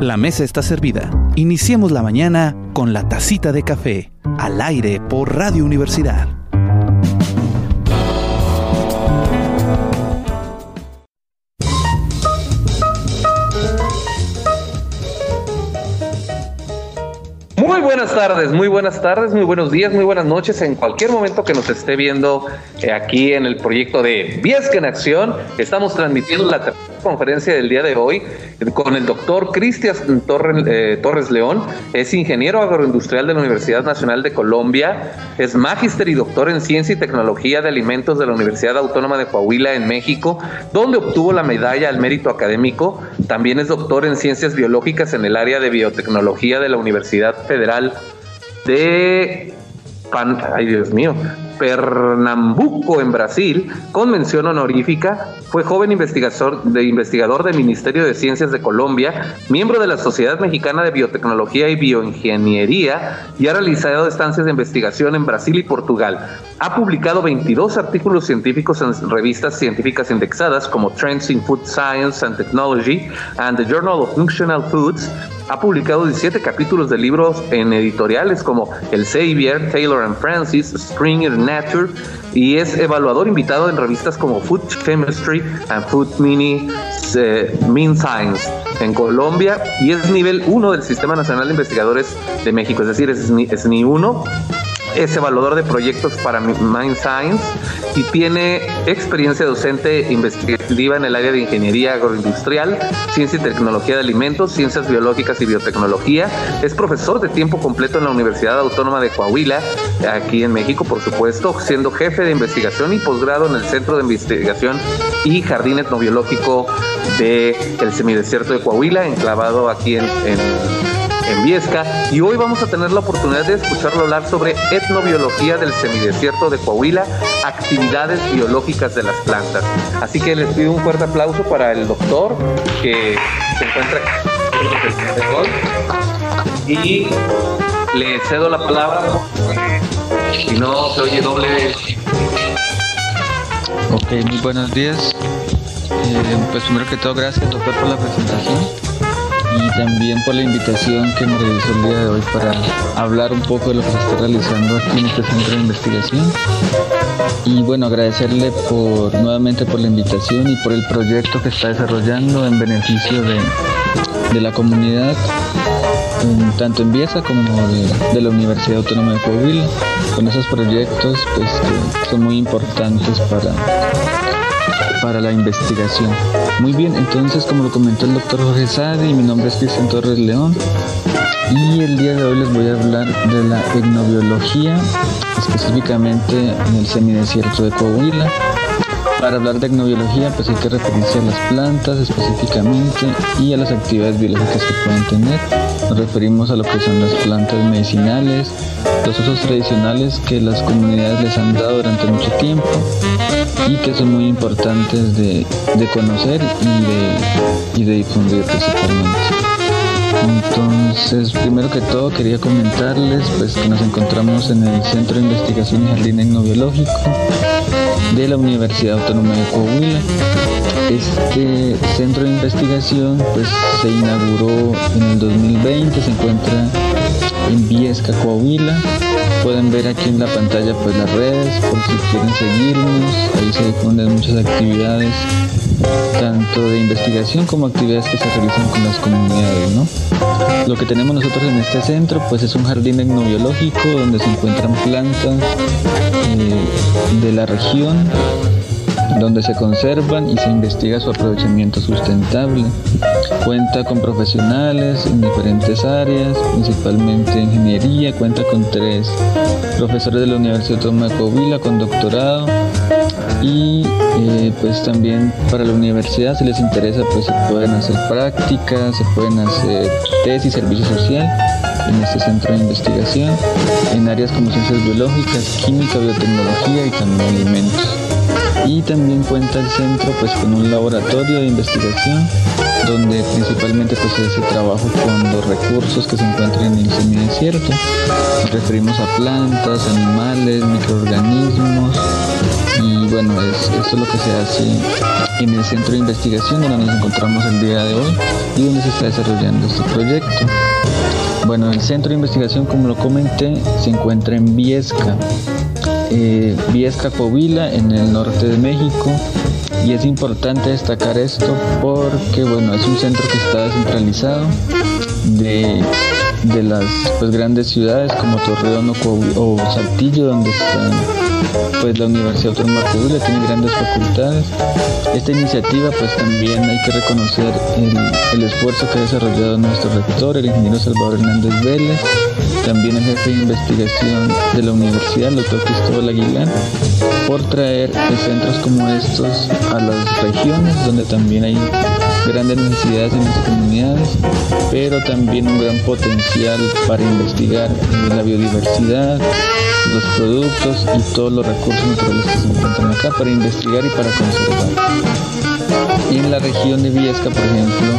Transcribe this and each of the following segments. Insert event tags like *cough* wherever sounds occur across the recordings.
La mesa está servida. Iniciemos la mañana con la tacita de café, al aire por Radio Universidad. Muy buenas tardes, muy buenas tardes, muy buenos días, muy buenas noches en cualquier momento que nos esté viendo eh, aquí en el proyecto de Viesca en Acción. Estamos transmitiendo la conferencia del día de hoy con el doctor Cristian eh, Torres León. Es ingeniero agroindustrial de la Universidad Nacional de Colombia. Es magíster y doctor en ciencia y tecnología de alimentos de la Universidad Autónoma de Coahuila en México, donde obtuvo la medalla al mérito académico. También es doctor en ciencias biológicas en el área de biotecnología de la Universidad Federal de ay Dios mío, Pernambuco en Brasil, con mención honorífica, fue joven investigador, de investigador del Ministerio de Ciencias de Colombia, miembro de la Sociedad Mexicana de Biotecnología y Bioingeniería y ha realizado estancias de investigación en Brasil y Portugal. Ha publicado 22 artículos científicos en revistas científicas indexadas como Trends in Food Science and Technology and the Journal of Functional Foods, ha publicado 17 capítulos de libros en editoriales como El Xavier, Taylor and Francis, Springer Nature y es evaluador invitado en revistas como Food Chemistry and Food Mini eh, Mean Science en Colombia y es nivel 1 del Sistema Nacional de Investigadores de México, es decir, es es ni 1 es evaluador de proyectos para Mind Science y tiene experiencia docente investigativa en el área de ingeniería agroindustrial, ciencia y tecnología de alimentos, ciencias biológicas y biotecnología. Es profesor de tiempo completo en la Universidad Autónoma de Coahuila, aquí en México, por supuesto, siendo jefe de investigación y posgrado en el Centro de Investigación y Jardín Etnobiológico del el semidesierto de Coahuila, enclavado aquí en Viesca y hoy vamos a tener la oportunidad de escucharlo hablar sobre etnobiología del semidesierto de Coahuila, actividades biológicas de las plantas. Así que les pido un fuerte aplauso para el doctor que se encuentra y le cedo la palabra si no se oye doble. Ok, muy buenos días. Eh, pues primero que todo, gracias doctor por la presentación y también por la invitación que me realizó el día de hoy para hablar un poco de lo que se está realizando aquí en este centro de investigación. Y bueno, agradecerle por nuevamente por la invitación y por el proyecto que está desarrollando en beneficio de, de la comunidad, tanto en Viesa como de, de, la Universidad Autónoma de Coahuila, con esos proyectos pues, que son muy importantes para para la investigación. Muy bien, entonces como lo comentó el doctor Jorge Sade, mi nombre es Cristian Torres León y el día de hoy les voy a hablar de la etnobiología, específicamente en el semidesierto de Coahuila. Para hablar de etnobiología pues hay que referirse a las plantas específicamente y a las actividades biológicas que pueden tener. Nos referimos a lo que son las plantas medicinales, los usos tradicionales que las comunidades les han dado durante mucho tiempo y que son muy importantes de, conocer y de, y de difundir principalmente. Entonces, primero que todo quería comentarles pues, que nos encontramos en el Centro de Investigación y Jardín Etnobiológico de la Universidad Autónoma de Coahuila. Este centro de investigación pues, se inauguró en el 2020, se encuentra en Viesca, Coahuila. Pueden ver aquí en la pantalla pues las redes por si quieren seguirnos. Ahí se difunden muchas actividades, tanto de investigación como actividades que se realizan con las comunidades. ¿no? Lo que tenemos nosotros en este centro pues es un jardín etnobiológico donde se encuentran plantas eh, de la región donde se conservan y se investiga su aprovechamiento sustentable. Cuenta con profesionales en diferentes áreas, principalmente ingeniería, cuenta con tres profesores de la Universidad Autónoma de Coahuila con doctorado y eh, pues también para la universidad si les interesa pues se pueden hacer prácticas, se pueden hacer tesis servicio social en este centro de investigación en áreas como ciencias biológicas, química, biotecnología y también alimentos y también cuenta el centro pues con un laboratorio de investigación donde principalmente pues se hace trabajo con los recursos que se encuentran en el semidesierto. Nos referimos a plantas, animales, microorganismos y bueno, es, esto es lo que se hace en el centro de investigación donde nos encontramos el día de hoy y donde se está desarrollando este proyecto. Bueno, el centro de investigación, como lo comenté, se encuentra en Viesca, eh, Viesca Covila, en el norte de México. Y es importante destacar esto porque, bueno, es un centro que está descentralizado de, de las pues, grandes ciudades como Torreón o, o Saltillo, donde están pues la Universidad Autónoma de tiene grandes facultades. Esta iniciativa pues también hay que reconocer el, esfuerzo que ha desarrollado nuestro rector, el ingeniero Salvador Hernández Vélez, también el jefe de investigación de la universidad, el doctor Cristóbal Aguilar, por traer centros como estos a las regiones donde también hay grandes necesidades en las comunidades, pero también un gran potencial para investigar la biodiversidad, los productos y todos los recursos naturales que se encuentran acá para investigar y para conservar. En la región de Viesca, por ejemplo,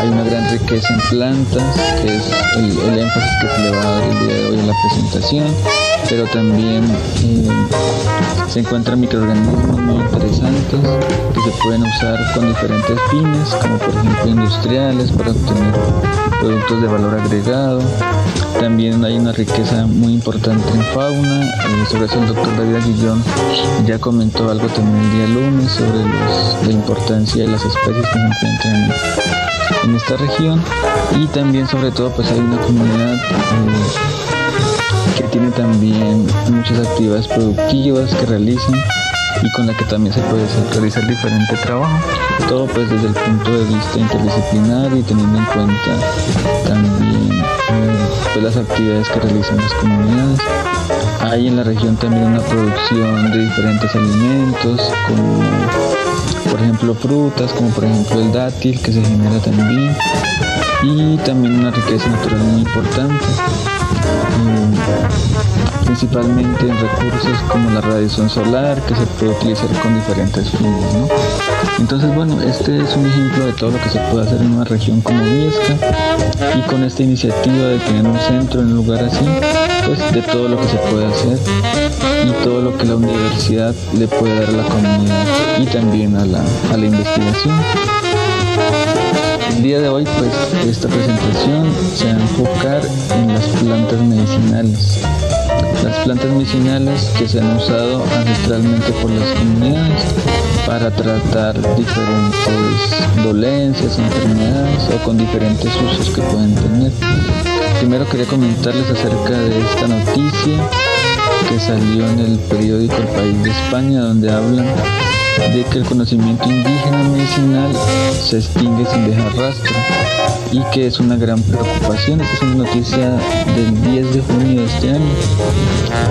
hay una gran riqueza en plantas, que es el, énfasis que se le va a dar el día de hoy en la presentación, pero también eh, se encuentran microorganismos muy interesantes que se pueden usar con diferentes fines, como por ejemplo industriales para obtener productos de valor agregado. También hay una riqueza muy importante en fauna, eh, sobre eso el doctor David Aguillón ya comentó algo también el día lunes sobre la importancia de las especies que se encuentran en, esta región y también sobre todo pues hay una comunidad eh, que tiene también muchas actividades productivas que realizan y con la que también se puede realizar diferente trabajo, todo pues desde el punto de vista interdisciplinario y teniendo en cuenta también eh, pues, las actividades que realizan las comunidades. Hay en la región también una producción de diferentes alimentos, como por ejemplo frutas, como por ejemplo el dátil que se genera también, y también una riqueza natural muy importante principalmente en recursos como la radiación solar que se puede utilizar con diferentes fines. ¿no? Entonces, bueno, este es un ejemplo de todo lo que se puede hacer en una región como Viesca y con esta iniciativa de tener un centro en un lugar así, pues de todo lo que se puede hacer y todo lo que la universidad le puede dar a la comunidad y también a la, a la investigación. El día de hoy, pues, esta presentación se va a enfocar en las plantas medicinales. Las plantas medicinales que se han usado ancestralmente por las comunidades para tratar diferentes dolencias, enfermedades o con diferentes usos que pueden tener. Primero quería comentarles acerca de esta noticia que salió en el periódico El País de España, donde hablan de que el conocimiento indígena medicinal se extingue sin dejar rastro y que es una gran preocupación. Esta es una noticia del 10 de junio de este año.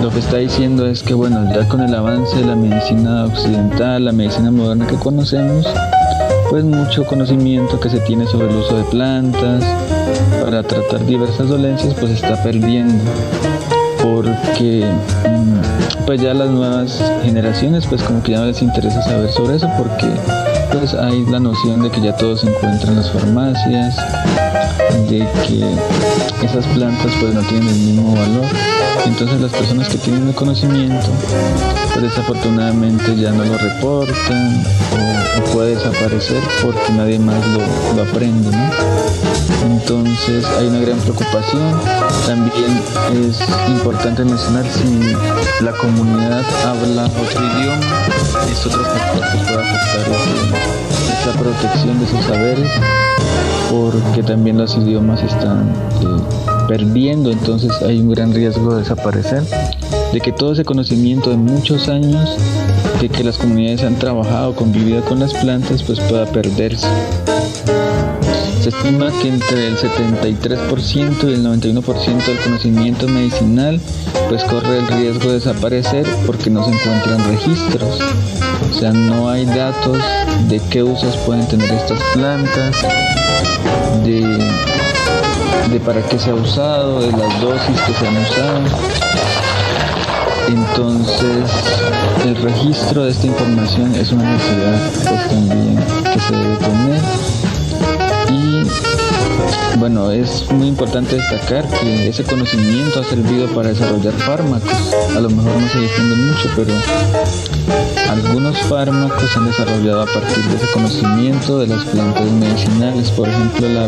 Lo que está diciendo es que, bueno, ya con el avance de la medicina occidental, la medicina moderna que conocemos, pues mucho conocimiento que se tiene sobre el uso de plantas para tratar diversas dolencias, pues está perdiendo porque mm, pues ya las nuevas generaciones pues como que ya no les interesa saber sobre eso porque pues hay la noción de que ya todo se encuentra en las farmacias, de que esas plantas pues no tienen el mismo valor. Entonces las personas que tienen el conocimiento pues desafortunadamente ya no lo reportan o, puede desaparecer porque nadie más lo, aprende. ¿no? Entonces hay una gran preocupación. También es importante mencionar si la comunidad habla otro idioma, es otro factor que puede afectar esa protección de sus saberes, porque también los idiomas están eh, perdiendo, entonces hay un gran riesgo de desaparecer, de que todo ese conocimiento de muchos años, de que las comunidades han trabajado, convivido con las plantas, pues pueda perderse. Se estima que entre el 73% y el 91% del conocimiento medicinal pues corre el riesgo de desaparecer porque no se encuentran registros. O sea, no hay datos de qué usos pueden tener estas plantas, de, de para qué se ha usado, de las dosis que se han usado. Entonces, el registro de esta información es una necesidad pues, también que se debe tener bueno, es muy importante destacar que ese conocimiento ha servido para desarrollar fármacos. A lo mejor no se difunde mucho, pero algunos fármacos se han desarrollado a partir de ese conocimiento de las plantas medicinales. Por ejemplo, la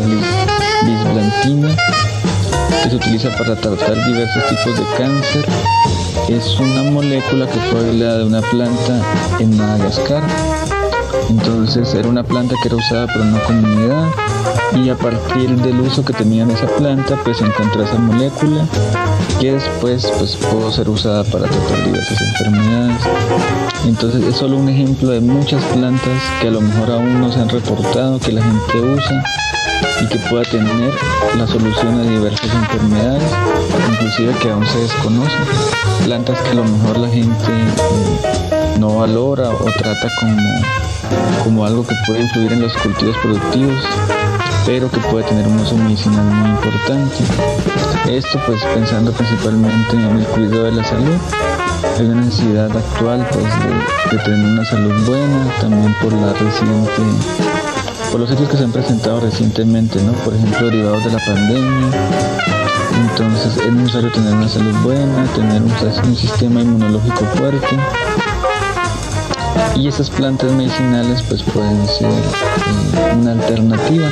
bisblantina, que se utiliza para tratar diversos tipos de cáncer, es una molécula que fue aislada de una planta en Madagascar entonces era una planta que era usada por una comunidad y a partir del uso que tenían esa planta pues encontró esa molécula que después pues pudo ser usada para tratar diversas enfermedades. Entonces es solo un ejemplo de muchas plantas que a lo mejor aún no se han reportado, que la gente usa y que pueda tener la solución a diversas enfermedades, inclusive que aún se desconocen. Plantas que a lo mejor la gente no valora o trata como como algo que puede influir en los cultivos productivos, pero que puede tener un uso medicinal muy importante. Esto pues pensando principalmente en el cuidado de la salud. Hay una necesidad actual pues de, tener una salud buena, también por la reciente por los hechos que se han presentado recientemente, ¿no? Por ejemplo, derivados de la pandemia. Entonces es necesario tener una salud buena, tener un sistema inmunológico fuerte y esas plantas medicinales pues pueden ser eh, una alternativa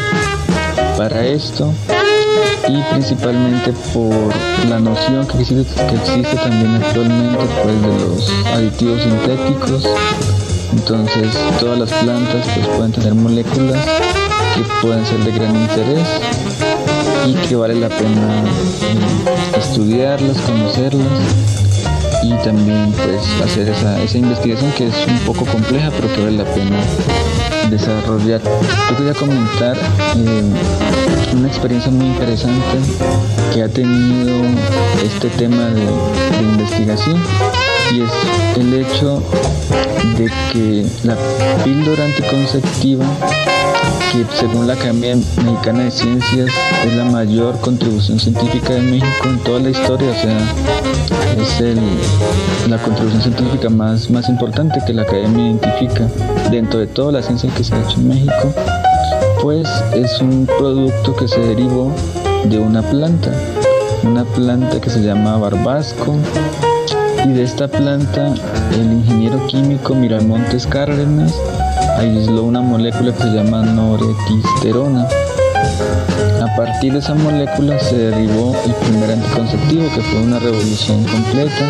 para esto y principalmente por la noción que existe, que existe también actualmente pues de los aditivos sintéticos. Entonces todas las plantas pues pueden tener moléculas que pueden ser de gran interés y que vale la pena eh, estudiarlas, conocerlas y también pues hacer esa, esa investigación que es un poco compleja pero que vale la pena desarrollar. Yo quería comentar eh, una experiencia muy interesante que ha tenido este tema de, de investigación y es el hecho de que la píldora anticonceptiva que según la Academia Mexicana de Ciencias es la mayor contribución científica de México en toda la historia, o sea, es la contribución científica más, más importante que la Academia identifica dentro de toda la ciencia que se ha hecho en México, pues es un producto que se derivó de una planta, una planta que se llama barbasco, y de esta planta el ingeniero químico Miramontes Cárdenas aisló una molécula que se llama noretisterona. A partir de esa molécula se derivó el primer anticonceptivo, que fue una revolución completa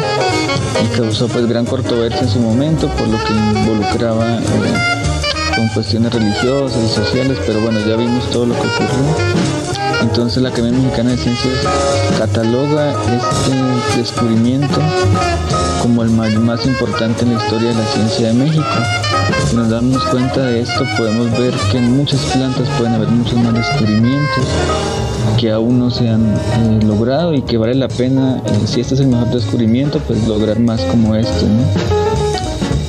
y causó pues gran controversia en su momento por lo que involucraba eh, con cuestiones religiosas y sociales, pero bueno, ya vimos todo lo que ocurrió. Entonces la Academia Mexicana de Ciencias cataloga este descubrimiento como el más, importante en la historia de la ciencia de México. Nos damos cuenta de esto, podemos ver que en muchas plantas pueden haber muchos más descubrimientos que aún no se han eh, logrado y que vale la pena, eh, si este es el mejor descubrimiento, pues lograr más como este.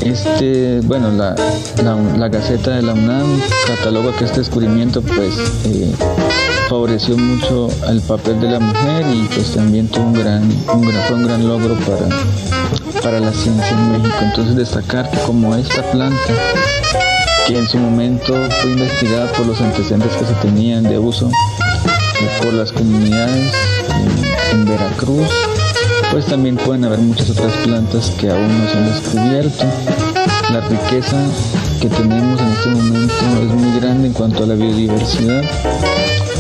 Este, bueno, la, la, Gaceta de la UNAM cataloga que este descubrimiento pues eh, favoreció mucho al papel de la mujer y pues también tuvo un gran, un gran, fue un gran logro para, para la ciencia en México. Entonces destacar que como esta planta, que en su momento fue investigada por los antecedentes que se tenían de uso por las comunidades en, Veracruz, pues también pueden haber muchas otras plantas que aún no se han descubierto. La riqueza que tenemos en este momento es muy grande en cuanto a la biodiversidad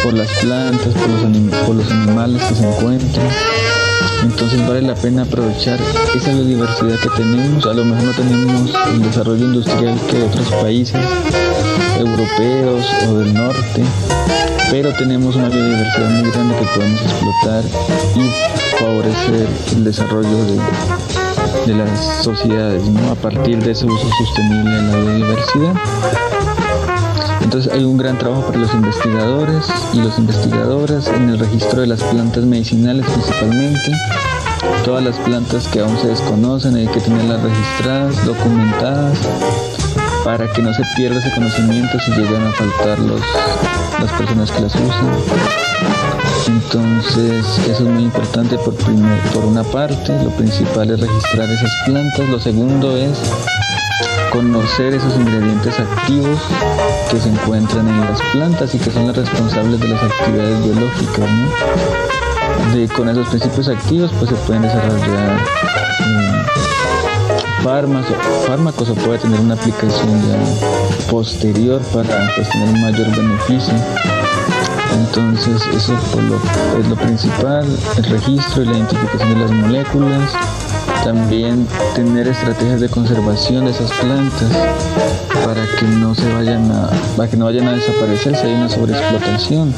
por las plantas, por los, por los animales que se encuentran. Entonces vale la pena aprovechar esa biodiversidad que tenemos. A lo mejor no tenemos el desarrollo industrial que otros países europeos o del norte, pero tenemos una biodiversidad muy grande que podemos explotar y favorecer el desarrollo de, de las sociedades ¿no? a partir de ese uso sostenible de la biodiversidad. Entonces hay un gran trabajo para los investigadores y los investigadoras en el registro de las plantas medicinales principalmente. Todas las plantas que aún se desconocen hay que tenerlas registradas, documentadas, para que no se pierda ese conocimiento si llegan a faltar los, las personas que las usan. Entonces eso es muy importante por, por una parte, lo principal es registrar esas plantas, lo segundo es conocer esos ingredientes activos que se encuentran en las plantas y que son las responsables de las actividades biológicas. De, con esos principios activos pues se pueden desarrollar eh, fármacos, fármacos o puede tener una aplicación ya posterior para pues, tener un mayor beneficio. Entonces eso es lo principal, el registro y la identificación de las moléculas, también tener estrategias de conservación de esas plantas para que no se vayan a, para que no vayan a desaparecer si hay una sobreexplotación.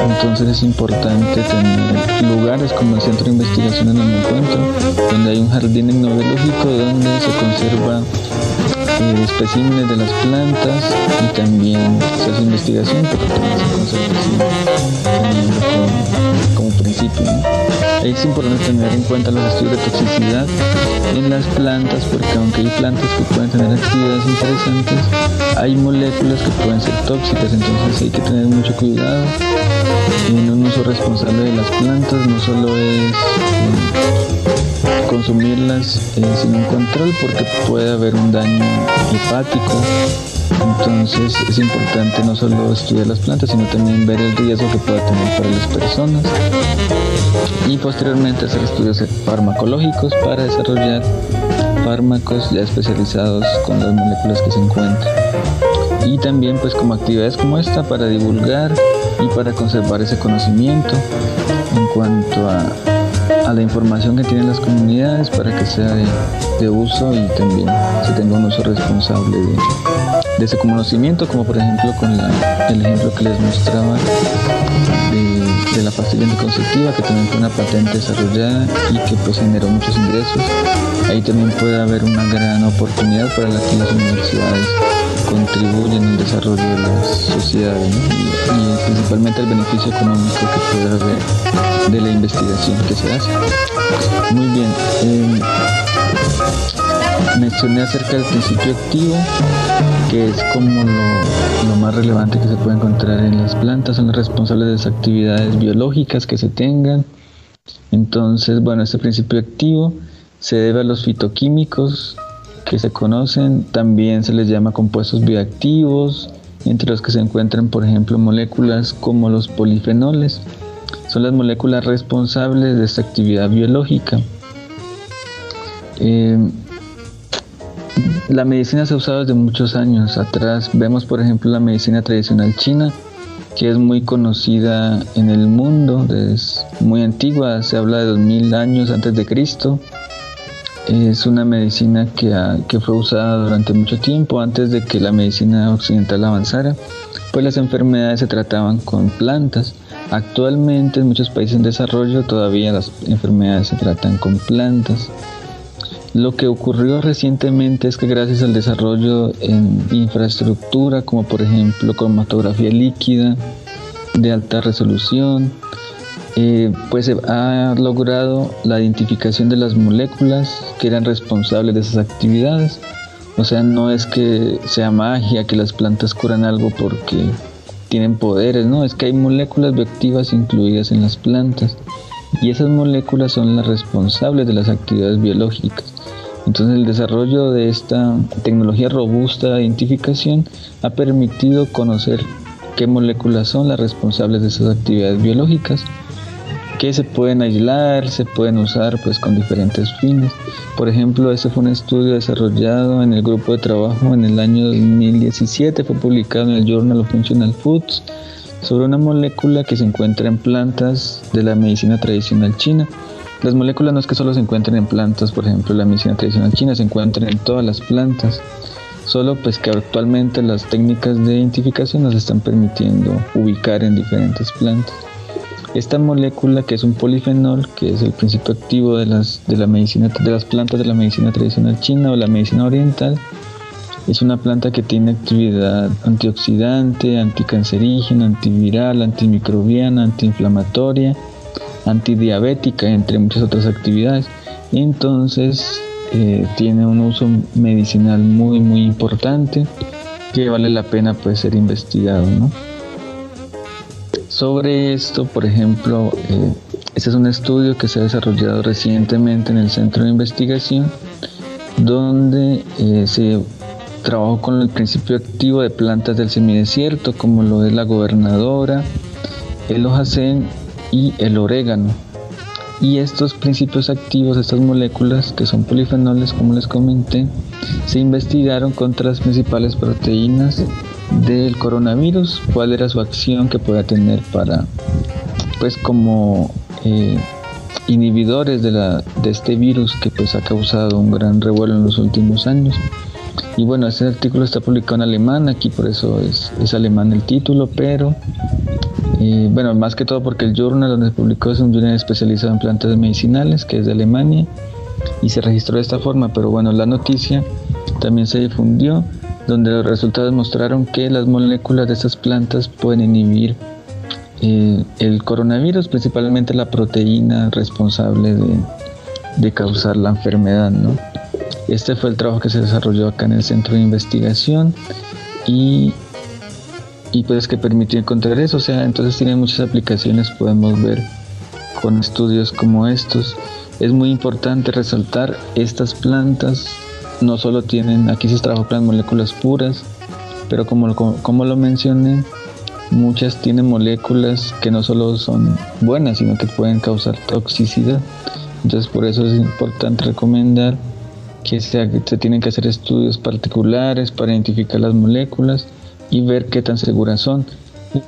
Entonces es importante tener lugares como el Centro de Investigación en el encuentro, donde hay un jardín etnobiológico donde se conserva eh, especímenes de las plantas y también se hace investigación, pero también se conserva como, principio. Es importante tener en cuenta los estudios de toxicidad en las plantas porque aunque hay plantas que pueden tener actividades interesantes, hay moléculas que pueden ser tóxicas, entonces hay que tener mucho cuidado en un uso responsable de las plantas, no solo es consumirlas eh, sin un control porque puede haber un daño hepático. Entonces es importante no solo estudiar las plantas, sino también ver el riesgo que pueda tener para las personas y posteriormente hacer estudios farmacológicos para desarrollar fármacos ya especializados con las moléculas que se encuentran. Y también pues como actividades como esta para divulgar y para conservar ese conocimiento en cuanto a a la información que tienen las comunidades para que sea de, uso y también se tenga un uso responsable de, ese conocimiento, como por ejemplo con el ejemplo que les mostraba de, la pastilla anticonceptiva, que también fue una patente desarrollada y que pues generó muchos ingresos. Ahí también puede haber una gran oportunidad para las universidades contribuyen al desarrollo de las sociedades y, principalmente el beneficio económico que puede haber de la investigación que se hace. Muy bien, eh, mencioné acerca del principio activo, que es como lo, más relevante que se puede encontrar en las plantas, son los responsables de las actividades biológicas que se tengan. Entonces, bueno, este principio activo se debe a los fitoquímicos que se conocen, también se les llama compuestos bioactivos, entre los que se encuentran, por ejemplo, moléculas como los polifenoles. Son las moléculas responsables de esta actividad biológica. Eh, la medicina se ha usado desde muchos años atrás. Vemos, por ejemplo, la medicina tradicional china, que es muy conocida en el mundo, es muy antigua, se habla de 2000 años antes de Cristo es una medicina que, que, fue usada durante mucho tiempo antes de que la medicina occidental avanzara, pues las enfermedades se trataban con plantas. Actualmente en muchos países en desarrollo todavía las enfermedades se tratan con plantas. Lo que ocurrió recientemente es que gracias al desarrollo en infraestructura como por ejemplo cromatografía líquida de alta resolución, eh, pues se ha logrado la identificación de las moléculas que eran responsables de esas actividades. O sea, no es que sea magia que las plantas curan algo porque tienen poderes, no, es que hay moléculas bioactivas incluidas en las plantas y esas moléculas son las responsables de las actividades biológicas. Entonces el desarrollo de esta tecnología robusta de identificación ha permitido conocer qué moléculas son las responsables de esas actividades biológicas que se pueden aislar, se pueden usar pues con diferentes fines. Por ejemplo, este fue un estudio desarrollado en el grupo de trabajo en el año 2017, fue publicado en el Journal of Functional Foods sobre una molécula que se encuentra en plantas de la medicina tradicional china. Las moléculas no es que solo se encuentren en plantas, por ejemplo, la medicina tradicional china se encuentra en todas las plantas. Solo pues que actualmente las técnicas de identificación nos están permitiendo ubicar en diferentes plantas. Esta molécula que es un polifenol, que es el principio activo de las, de la medicina, de las plantas de la medicina tradicional china o la medicina oriental, es una planta que tiene actividad antioxidante, anticancerígena, antiviral, antimicrobiana, antiinflamatoria, antidiabética, entre muchas otras actividades. Entonces eh, tiene un uso medicinal muy muy importante que vale la pena pues ser investigado, ¿no? Sobre esto, por ejemplo, eh, este es un estudio que se ha desarrollado recientemente en el Centro de Investigación, donde eh, se trabajó con el principio activo de plantas del semidesierto, como lo es la gobernadora, el hojacén y el orégano. Y estos principios activos, estas moléculas que son polifenoles, como les comenté, se investigaron contra las principales proteínas del coronavirus, cuál era su acción que pueda tener para, pues como eh, inhibidores de, de este virus que pues ha causado un gran revuelo en los últimos años. Y bueno, este artículo está publicado en alemán, aquí por eso es, alemán el título, pero eh, bueno, más que todo porque el journal donde se publicó es un journal especializado en plantas medicinales, que es de Alemania, y se registró de esta forma, pero bueno, la noticia también se difundió, donde los resultados mostraron que las moléculas de estas plantas pueden inhibir eh, el coronavirus, principalmente la proteína responsable de causar la enfermedad, ¿no? Este fue el trabajo que se desarrolló acá en el centro de investigación y, pues que permitió encontrar eso. O sea, entonces tiene muchas aplicaciones, podemos ver con estudios como estos. Es muy importante resaltar estas plantas, no solo tienen, aquí se trabaja con las moléculas puras, pero como, como lo mencioné, muchas tienen moléculas que no solo son buenas, sino que pueden causar toxicidad. Entonces por eso es importante recomendar que se, tienen que hacer estudios particulares para identificar las moléculas y ver qué tan seguras son.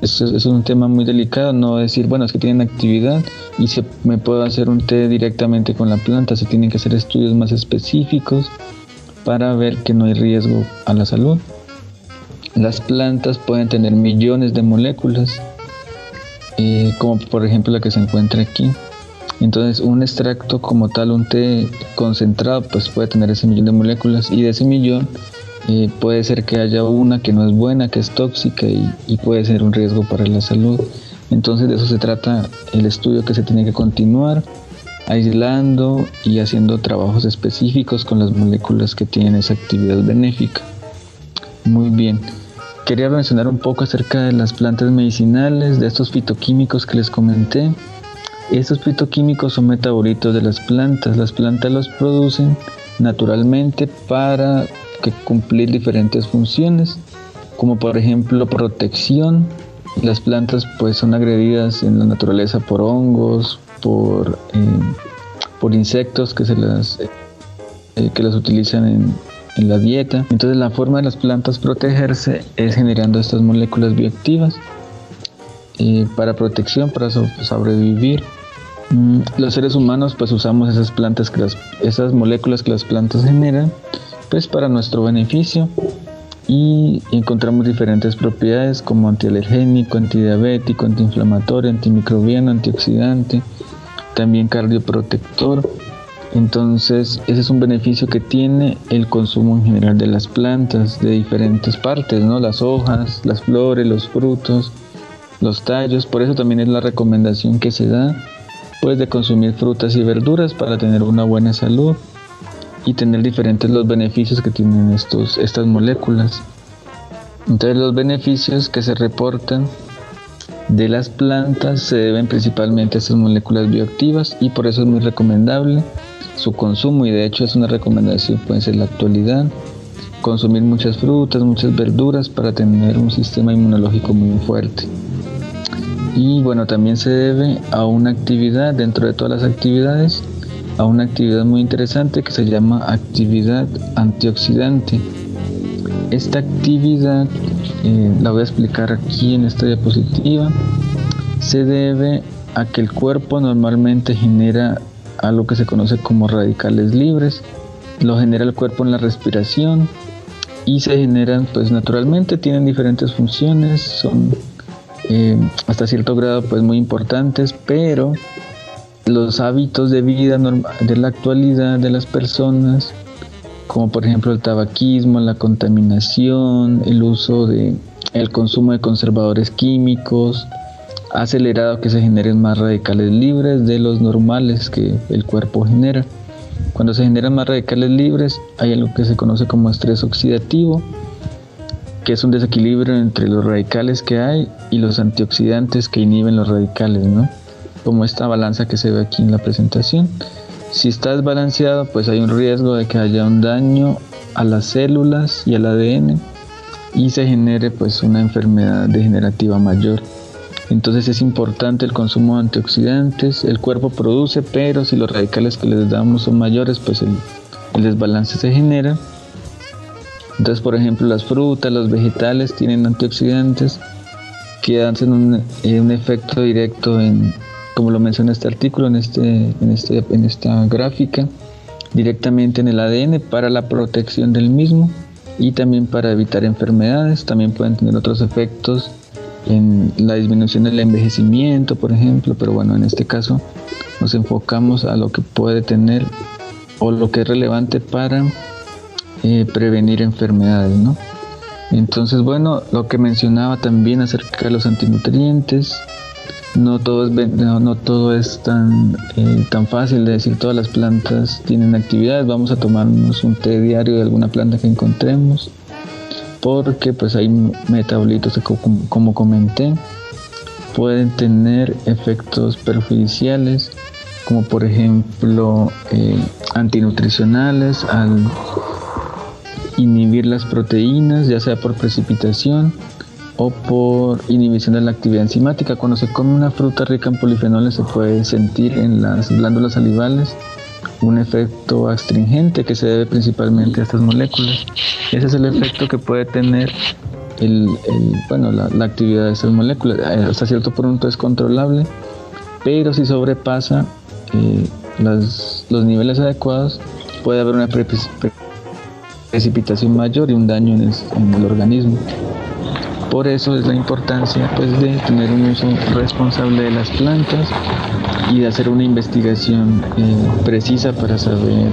Eso, es un tema muy delicado, no decir, bueno, es que tienen actividad y se, me puedo hacer un té directamente con la planta, se tienen que hacer estudios más específicos para ver que no hay riesgo a la salud. Las plantas pueden tener millones de moléculas, eh, como por ejemplo la que se encuentra aquí. Entonces un extracto como tal, un té concentrado, pues puede tener ese millón de moléculas y de ese millón eh, puede ser que haya una que no es buena, que es tóxica y, puede ser un riesgo para la salud. Entonces de eso se trata el estudio que se tiene que continuar, aislando y haciendo trabajos específicos con las moléculas que tienen esa actividad benéfica. Muy bien. Quería mencionar un poco acerca de las plantas medicinales, de estos fitoquímicos que les comenté. Estos fitoquímicos son metabolitos de las plantas. Las plantas los producen naturalmente para cumplir diferentes funciones, como por ejemplo protección. Las plantas pues son agredidas en la naturaleza por hongos, por, eh, insectos que se las eh, que las utilizan en, en la dieta. Entonces la forma de las plantas protegerse es generando estas moléculas bioactivas eh, para protección, para sobrevivir. Mm, los seres humanos pues usamos esas plantas que las, esas moléculas que las plantas generan pues para nuestro beneficio y encontramos diferentes propiedades como antialergénico, antidiabético, antiinflamatorio, antimicrobiano, antioxidante, también cardioprotector. Entonces ese es un beneficio que tiene el consumo en general de las plantas de diferentes partes, ¿no? Las hojas, las flores, los frutos, los tallos. Por eso también es la recomendación que se da pues de consumir frutas y verduras para tener una buena salud y tener diferentes los beneficios que tienen estos, estas moléculas. Entonces los beneficios que se reportan de las plantas se deben principalmente a estas moléculas bioactivas y por eso es muy recomendable su consumo y de hecho es una recomendación puede ser la actualidad consumir muchas frutas, muchas verduras para tener un sistema inmunológico muy fuerte. Y bueno, también se debe a una actividad, dentro de todas las actividades, a una actividad muy interesante que se llama actividad antioxidante. Esta actividad, eh, la voy a explicar aquí en esta diapositiva, se debe a que el cuerpo normalmente genera algo que se conoce como radicales libres. Lo genera el cuerpo en la respiración y se generan pues naturalmente, tienen diferentes funciones, son eh, hasta cierto grado pues muy importantes, pero los hábitos de vida de la actualidad de las personas, como por ejemplo el tabaquismo, la contaminación, el uso de el consumo de conservadores químicos, ha acelerado que se generen más radicales libres de los normales que el cuerpo genera. Cuando se generan más radicales libres, hay algo que se conoce como estrés oxidativo, que es un desequilibrio entre los radicales que hay y los antioxidantes que inhiben los radicales, ¿no? Como esta balanza que se ve aquí en la presentación. Si está desbalanceado, pues hay un riesgo de que haya un daño a las células y al ADN y se genere pues una enfermedad degenerativa mayor. Entonces es importante el consumo de antioxidantes, el cuerpo produce, pero si los radicales que les damos son mayores, pues el, desbalance se genera. Entonces, por ejemplo, las frutas, los vegetales tienen antioxidantes que hacen un, eh, un efecto directo en, como lo menciona este artículo, en, este, en, este, en esta gráfica, directamente en el ADN para la protección del mismo y también para evitar enfermedades. También pueden tener otros efectos en la disminución del envejecimiento, por ejemplo, pero bueno, en este caso nos enfocamos a lo que puede tener o lo que es relevante para eh, prevenir enfermedades, ¿no? Entonces, bueno, lo que mencionaba también acerca de los antinutrientes, no todo es, no, todo es tan, eh, tan fácil de decir todas las plantas tienen actividades. Vamos a tomarnos un té diario de alguna planta que encontremos porque pues hay metabolitos que como, comenté pueden tener efectos perjudiciales como por ejemplo eh, antinutricionales al inhibir las proteínas ya sea por precipitación o por inhibición de la actividad enzimática. Cuando se come una fruta rica en polifenoles se puede sentir en las glándulas salivales un efecto astringente que se debe principalmente a estas moléculas. Ese es el efecto que puede tener el, bueno, la, actividad de estas moléculas. Eh, hasta cierto punto es controlable, pero si sobrepasa eh, los niveles adecuados puede haber una precipitación mayor y un daño en el organismo. Por eso es la importancia pues, de tener un uso responsable de las plantas y de hacer una investigación eh, precisa para saber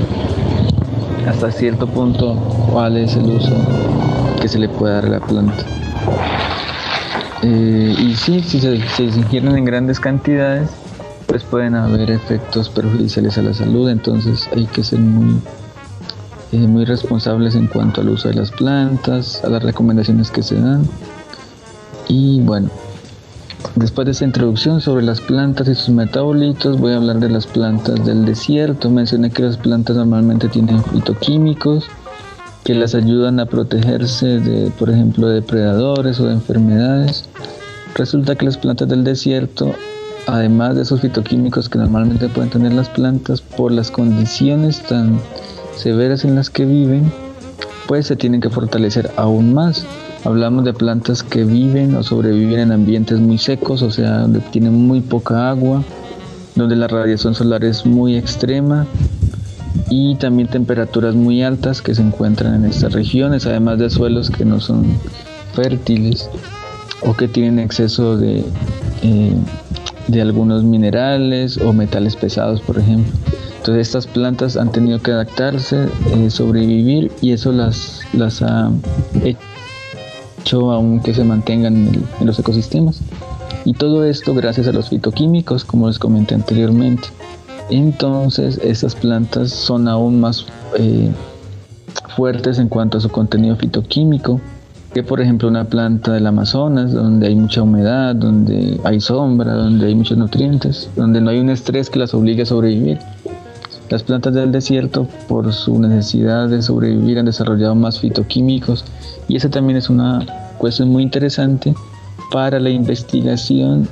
hasta cierto punto cuál es el uso que se le puede dar a la planta. Eh, y sí, si se, ingieren en grandes cantidades, pues pueden haber efectos perjudiciales a la salud, entonces hay que ser muy, muy responsables en cuanto al uso de las plantas, a las recomendaciones que se dan y bueno, después de esta introducción sobre las plantas y sus metabolitos, voy a hablar de las plantas del desierto. Mencioné que las plantas normalmente tienen fitoquímicos que las ayudan a protegerse de, por ejemplo, de depredadores o de enfermedades. Resulta que las plantas del desierto, además de esos fitoquímicos que normalmente pueden tener las plantas, por las condiciones tan severas en las que viven, pues se tienen que fortalecer aún más. Hablamos de plantas que viven o sobreviven en ambientes muy secos, o sea, donde tienen muy poca agua, donde la radiación solar es muy extrema y también temperaturas muy altas que se encuentran en estas regiones, además de suelos que no son fértiles o que tienen exceso de, eh, de algunos minerales o metales pesados, por ejemplo. Entonces estas plantas han tenido que adaptarse, eh, sobrevivir y eso las, las ha hecho aunque se mantengan en, los ecosistemas. Y todo esto gracias a los fitoquímicos, como les comenté anteriormente. Entonces, estas plantas son aún más eh, fuertes en cuanto a su contenido fitoquímico que, por ejemplo, una planta del Amazonas, donde hay mucha humedad, donde hay sombra, donde hay muchos nutrientes, donde no hay un estrés que las obligue a sobrevivir. Las plantas del desierto, por su necesidad de sobrevivir, han desarrollado más fitoquímicos y esa también es una cuestión muy interesante para la investigación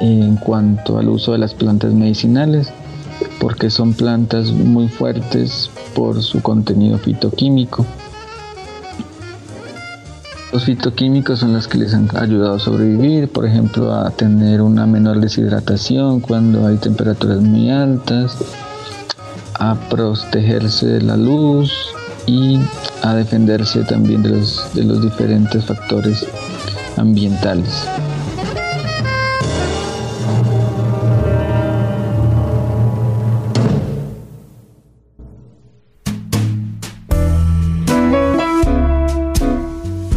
en cuanto al uso de las plantas medicinales, porque son plantas muy fuertes por su contenido fitoquímico. Los fitoquímicos son los que les han ayudado a sobrevivir, por ejemplo, a tener una menor deshidratación cuando hay temperaturas muy altas, a protegerse de la luz y a defenderse también de los, de los diferentes factores ambientales.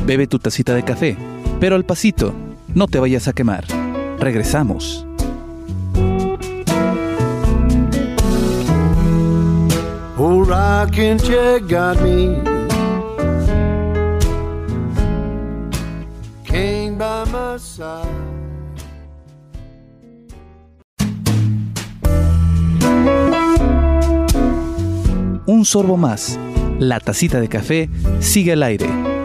Bebe tu tacita de café, pero al pasito, no te vayas a quemar. Regresamos. Rocking chair got me. Came by my side. Un sorbo más La tacita de café sigue al aire.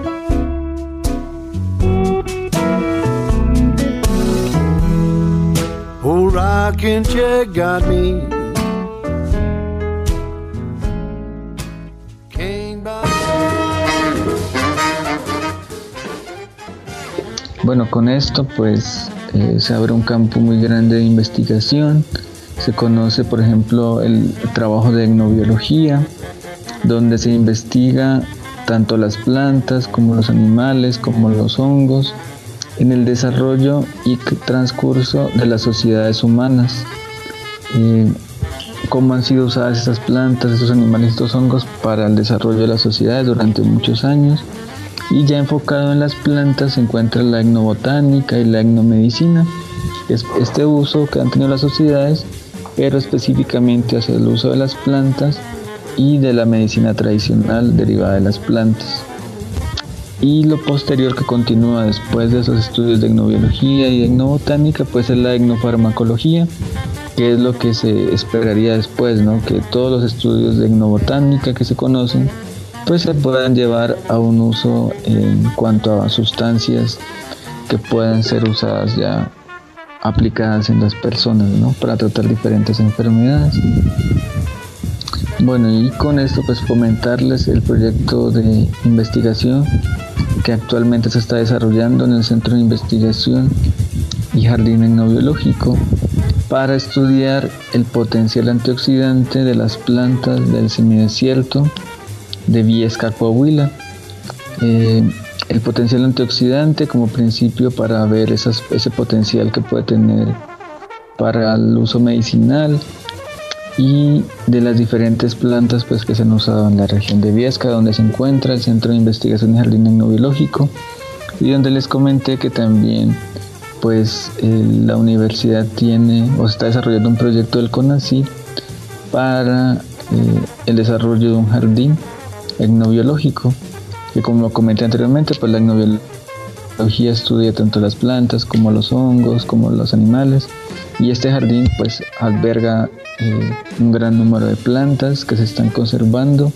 Bueno, con esto pues eh, se abre un campo muy grande de investigación. Se conoce, por ejemplo, el trabajo de etnobiología, donde se investiga tanto las plantas como los animales, como los hongos, en el desarrollo y transcurso de las sociedades humanas. Eh, cómo han sido usadas estas plantas, estos animales, estos hongos para el desarrollo de las sociedades durante muchos años y ya enfocado en las plantas se encuentra la etnobotánica y la etnomedicina. Es este uso que han tenido las sociedades, pero específicamente hacia el uso de las plantas y de la medicina tradicional derivada de las plantas. Y lo posterior que continúa después de esos estudios de etnobiología y etnobotánica, pues es la etnofarmacología, que es lo que se esperaría después, ¿no? que todos los estudios de etnobotánica que se conocen pues se puedan llevar a un uso en cuanto a sustancias que puedan ser usadas ya aplicadas en las personas ¿no? para tratar diferentes enfermedades. Bueno, y con esto pues comentarles el proyecto de investigación que actualmente se está desarrollando en el Centro de Investigación y Jardín Etnobiológico para estudiar el potencial antioxidante de las plantas del semidesierto de Viesca Coahuila. Eh, el potencial antioxidante como principio para ver ese potencial que puede tener para el uso medicinal y de las diferentes plantas pues, que se han usado en la región de Viesca, donde se encuentra el Centro de Investigación y Jardín Etnobiológico y donde les comenté que también pues eh, la universidad tiene o está desarrollando un proyecto del CONACYT para eh, el desarrollo de un jardín etnobiológico, que como lo comenté anteriormente, pues la etnobiología estudia tanto las plantas como los hongos, como los animales, y este jardín pues alberga eh, un gran número de plantas que se están conservando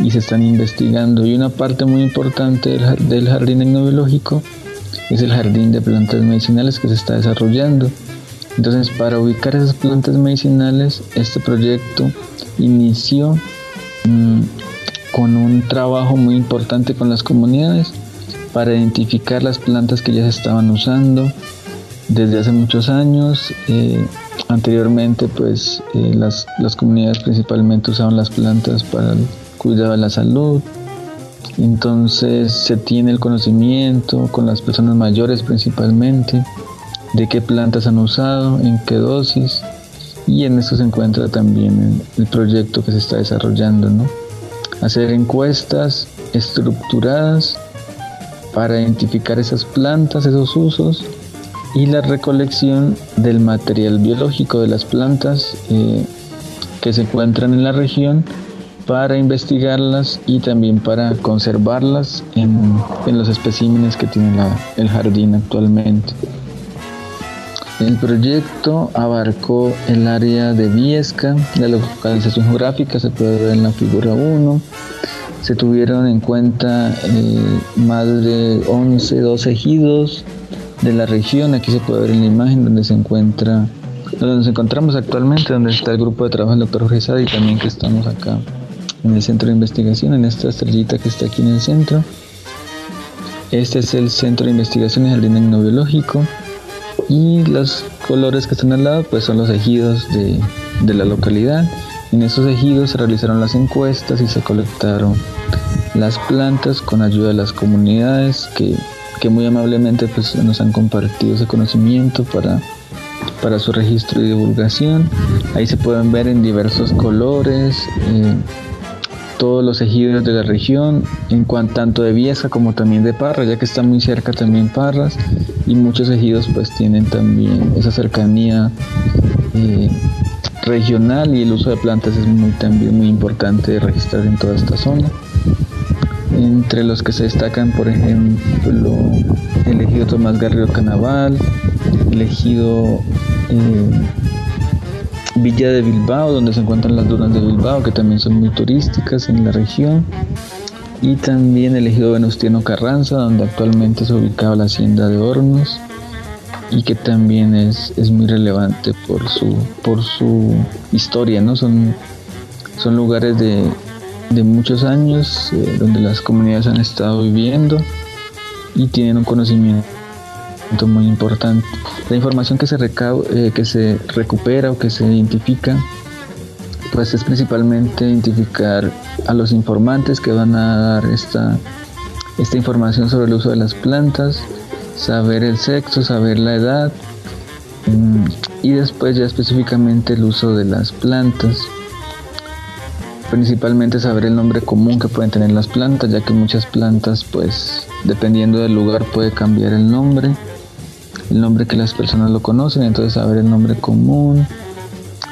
y se están investigando. Y una parte muy importante del, jardín etnobiológico es el jardín de plantas medicinales que se está desarrollando. Entonces, para ubicar esas plantas medicinales, este proyecto inició mm, con un trabajo muy importante con las comunidades para identificar las plantas que ya se estaban usando desde hace muchos años. Eh, anteriormente, pues eh, las, las comunidades principalmente usaban las plantas para el cuidado de la salud. Entonces se tiene el conocimiento con las personas mayores principalmente de qué plantas han usado, en qué dosis. Y en esto se encuentra también el, proyecto que se está desarrollando, ¿no? Hacer encuestas estructuradas para identificar esas plantas, esos usos y la recolección del material biológico de las plantas eh, que se encuentran en la región para investigarlas y también para conservarlas en, los especímenes que tiene el jardín actualmente. El proyecto abarcó el área de Viesca, la localización geográfica se puede ver en la figura 1. Se tuvieron en cuenta eh, más de 11, 12 ejidos de la región. Aquí se puede ver en la imagen donde se encuentra, donde nos encontramos actualmente, donde está el grupo de trabajo del doctor Jorge y también que estamos acá en el centro de investigación, en esta estrellita que está aquí en el centro. Este es el Centro de Investigación y Jardín Etnobiológico y los colores que están al lado pues son los ejidos de, la localidad. En esos ejidos se realizaron las encuestas y se colectaron las plantas con ayuda de las comunidades que, muy amablemente pues, nos han compartido ese conocimiento para, para su registro y divulgación. Ahí se pueden ver en diversos colores. Eh, todos los ejidos de la región, en cuanto tanto de Viesca como también de Parras, ya que está muy cerca también Parras, y muchos ejidos pues tienen también esa cercanía eh, regional y el uso de plantas es muy también muy importante registrar en toda esta zona. Entre los que se destacan, por ejemplo, el ejido Tomás Garrido Canaval, el ejido eh, Villa de Bilbao, donde se encuentran las dunas de Bilbao, que también son muy turísticas en la región. Y también el ejido Venustiano Carranza, donde actualmente se ubicaba la hacienda de Hornos y que también es, es muy relevante por su, por su historia, ¿no? Son, son lugares de, de muchos años eh, donde las comunidades han estado viviendo y tienen un conocimiento muy importante. La información que se, eh, que se recupera o que se identifica, pues es principalmente identificar a los informantes que van a dar esta, esta información sobre el uso de las plantas, saber el sexo, saber la edad mm, y después ya específicamente el uso de las plantas. Principalmente saber el nombre común que pueden tener las plantas, ya que muchas plantas, pues dependiendo del lugar puede cambiar el nombre, el nombre que las personas lo conocen, entonces saber el nombre común,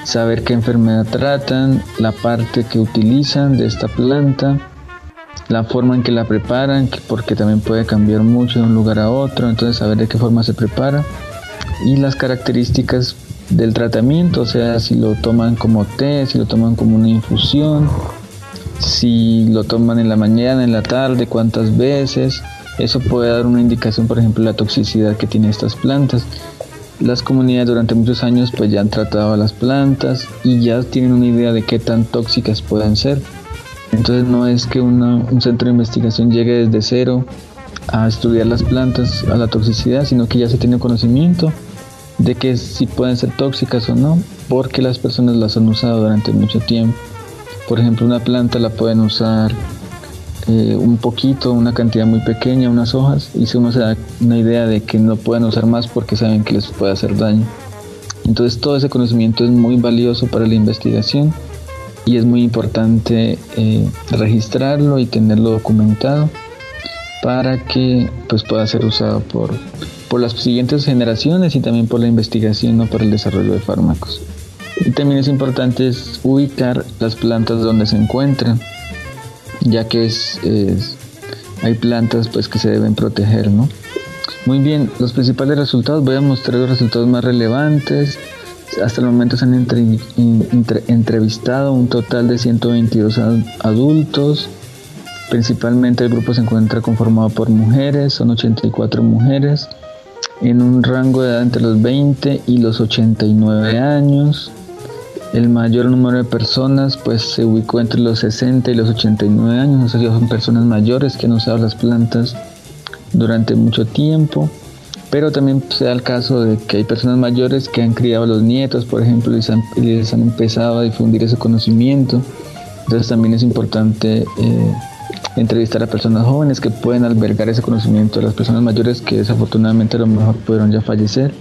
saber qué enfermedad tratan, la parte que utilizan de esta planta, la forma en que la preparan, porque también puede cambiar mucho de un lugar a otro, entonces saber de qué forma se prepara y las características del tratamiento, o sea, si lo toman como té, si lo toman como una infusión, si lo toman en la mañana, en la tarde, cuántas veces, eso puede dar una indicación, por ejemplo, la toxicidad que tienen estas plantas. Las comunidades durante muchos años pues ya han tratado a las plantas y ya tienen una idea de qué tan tóxicas pueden ser. Entonces no es que un centro de investigación llegue desde cero a estudiar las plantas, a la toxicidad, sino que ya se tiene conocimiento de que si pueden ser tóxicas o no, porque las personas las han usado durante mucho tiempo. Por ejemplo, una planta la pueden usar eh, un poquito, una cantidad muy pequeña, unas hojas, y si uno se da una idea de que no pueden usar más porque saben que les puede hacer daño. Entonces todo ese conocimiento es muy valioso para la investigación y es muy importante eh, registrarlo y tenerlo documentado para que pues, pueda ser usado por, por las siguientes generaciones y también por la investigación, no por el desarrollo de fármacos. Y también es importante ubicar las plantas donde se encuentran, ya que es, hay plantas pues que se deben proteger, ¿no? Muy bien, los principales resultados, voy a mostrar los resultados más relevantes hasta el momento se han entrevistado un total de 122 adultos. Principalmente el grupo se encuentra conformado por mujeres, son 84 mujeres, en un rango de edad entre los 20 y los 89 años. El mayor número de personas pues se ubicó entre los 60 y los 89 años, o sea, son personas mayores que han usado las plantas durante mucho tiempo pero también se da el caso de que hay personas mayores que han criado a los nietos, por ejemplo, y les han, empezado a difundir ese conocimiento. Entonces también es importante eh, entrevistar a personas jóvenes que pueden albergar ese conocimiento de las personas mayores que desafortunadamente a lo mejor pudieron ya fallecer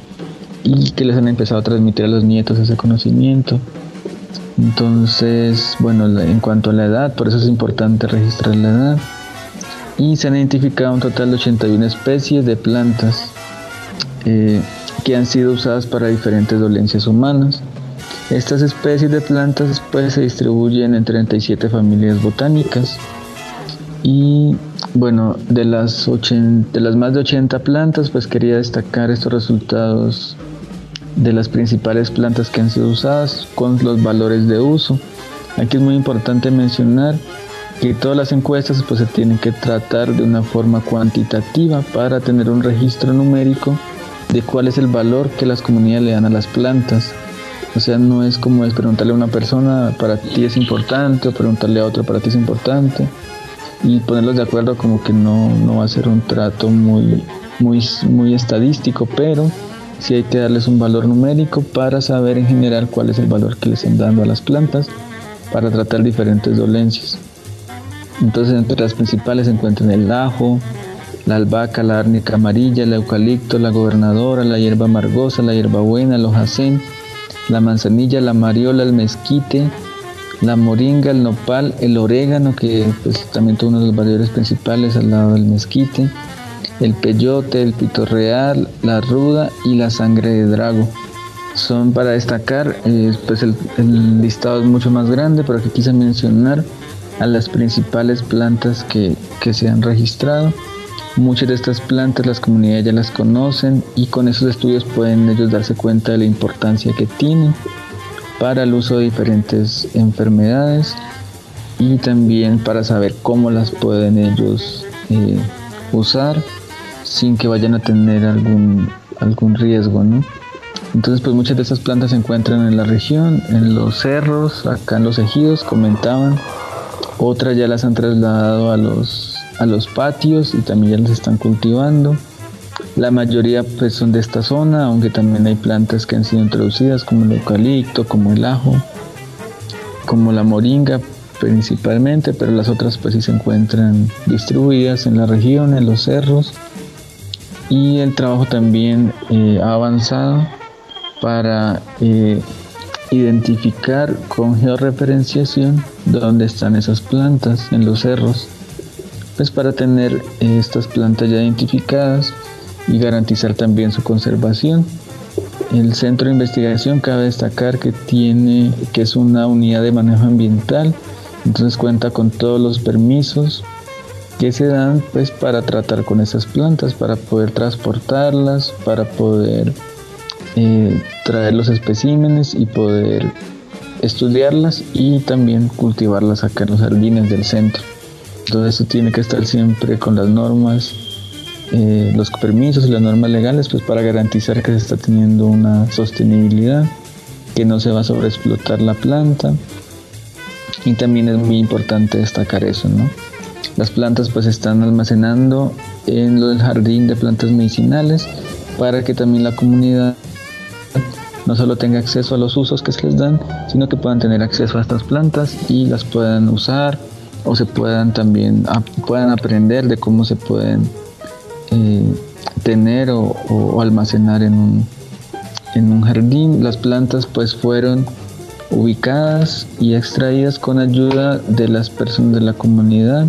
y que les han empezado a transmitir a los nietos ese conocimiento. Entonces, bueno, en cuanto a la edad, por eso es importante registrar la edad. Y se han identificado un total de 81 especies de plantas eh, que han sido usadas para diferentes dolencias humanas. Estas especies de plantas pues, se distribuyen en 37 familias botánicas y bueno, de las, de las más de 80 plantas pues quería destacar estos resultados de las principales plantas que han sido usadas con los valores de uso. Aquí es muy importante mencionar que todas las encuestas pues se tienen que tratar de una forma cuantitativa para tener un registro numérico de cuál es el valor que las comunidades le dan a las plantas. O sea, no es como es preguntarle a una persona para ti es importante o preguntarle a otro para ti es importante y ponerlos de acuerdo como que no, no va a ser un trato muy, muy, muy estadístico, pero sí hay que darles un valor numérico para saber en general cuál es el valor que les están dando a las plantas para tratar diferentes dolencias. Entonces entre las principales se encuentran el ajo, la albahaca, la árnica amarilla, el eucalipto, la gobernadora, la hierba amargosa, la hierbabuena, el hojacén, la manzanilla, la mariola, el mezquite, la moringa, el nopal, el orégano, que pues, también es uno de los valores principales al lado del mezquite, el peyote, el pito real, la ruda y la sangre de drago. Son para destacar, eh, pues el, el, listado es mucho más grande, pero aquí quise mencionar a las principales plantas que, que se han registrado. Muchas de estas plantas las comunidades ya las conocen y con esos estudios pueden ellos darse cuenta de la importancia que tienen. para el uso de diferentes enfermedades y también para saber cómo las pueden ellos eh, usar sin que vayan a tener algún, algún riesgo, ¿no? Entonces, pues muchas de esas plantas se encuentran en la región, en los cerros, acá en los ejidos, comentaban. Otras ya las han trasladado a los, a los patios y también ya las están cultivando. La mayoría pues son de esta zona, aunque también hay plantas que han sido introducidas como el eucalipto, como el ajo, como la moringa principalmente, pero las otras pues sí se encuentran distribuidas en la región, en los cerros. Y el trabajo también eh, ha avanzado para eh, identificar con georreferenciación dónde están esas plantas en los cerros, pues para tener eh, estas plantas ya identificadas y garantizar también su conservación. El centro de investigación cabe destacar que tiene que es una unidad de manejo ambiental, entonces cuenta con todos los permisos que se dan pues para tratar con esas plantas, para poder transportarlas, para poder eh, traer los especímenes y poder estudiarlas y también cultivarlas acá en los jardines del centro. Todo eso tiene que estar siempre con las normas, eh, los permisos y las normas legales, pues para garantizar que se está teniendo una sostenibilidad, que no se va a sobreexplotar la planta. Y también es muy importante destacar eso, ¿no? Las plantas pues están almacenando en el jardín de plantas medicinales para que también la comunidad no solo tenga acceso a los usos que se les dan, sino que puedan tener acceso a estas plantas y las puedan usar o se puedan también puedan aprender de cómo se pueden eh, tener o, almacenar en un, en un jardín. Las plantas pues fueron ubicadas y extraídas con ayuda de las personas de la comunidad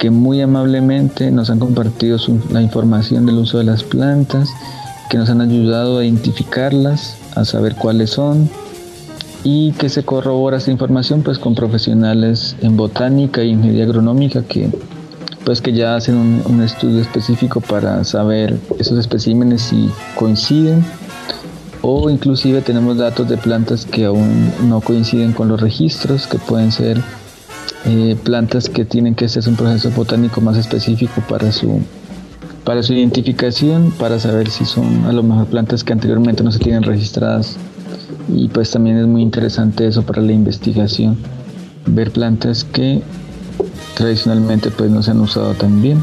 que muy amablemente nos han compartido la información del uso de las plantas que nos han ayudado a identificarlas, a saber cuáles son y que se corrobora esta información pues con profesionales en botánica y ingeniería agronómica que pues que ya hacen un, estudio específico para saber esos especímenes si coinciden o inclusive tenemos datos de plantas que aún no coinciden con los registros que pueden ser eh, plantas que tienen que hacer un proceso botánico más específico para su para su identificación, para saber si son a lo mejor plantas que anteriormente no se tienen registradas. Y pues también es muy interesante eso para la investigación, ver plantas que tradicionalmente pues no se han usado tan bien.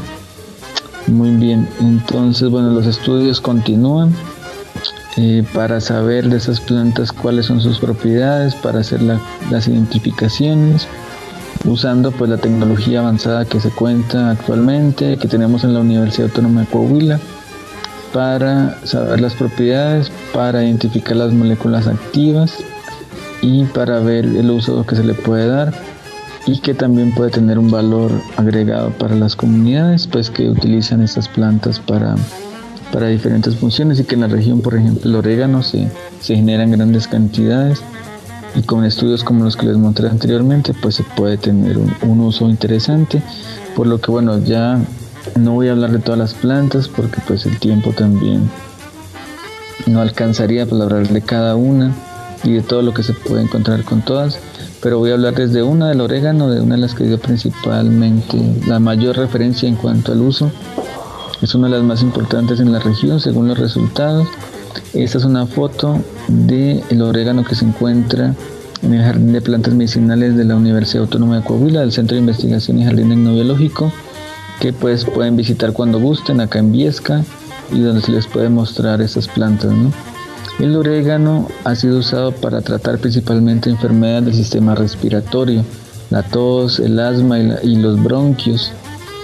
Muy bien, entonces bueno, los estudios continúan eh, para saber de esas plantas cuáles son sus propiedades, para hacer las identificaciones usando pues la tecnología avanzada que se cuenta actualmente, que tenemos en la Universidad Autónoma de Coahuila, para saber las propiedades, para identificar las moléculas activas y para ver el uso que se le puede dar y que también puede tener un valor agregado para las comunidades pues que utilizan estas plantas para, para diferentes funciones y que en la región por ejemplo el orégano se, se genera en grandes cantidades y con estudios como los que les mostré anteriormente pues se puede tener un, uso interesante. Por lo que bueno ya no voy a hablar de todas las plantas porque pues el tiempo también no alcanzaría para hablar de cada una y de todo lo que se puede encontrar con todas. Pero voy a hablar desde una del orégano de una de las que dio principalmente la mayor referencia en cuanto al uso. Es una de las más importantes en la región según los resultados esta es una foto del el orégano que se encuentra en el Jardín de Plantas Medicinales de la Universidad Autónoma de Coahuila, del Centro de Investigación y Jardín Tecnobiológico, que pues pueden visitar cuando gusten acá en Viesca y donde se les puede mostrar esas plantas. El orégano ha sido usado para tratar principalmente enfermedades del sistema respiratorio, la tos, el asma y, los bronquios.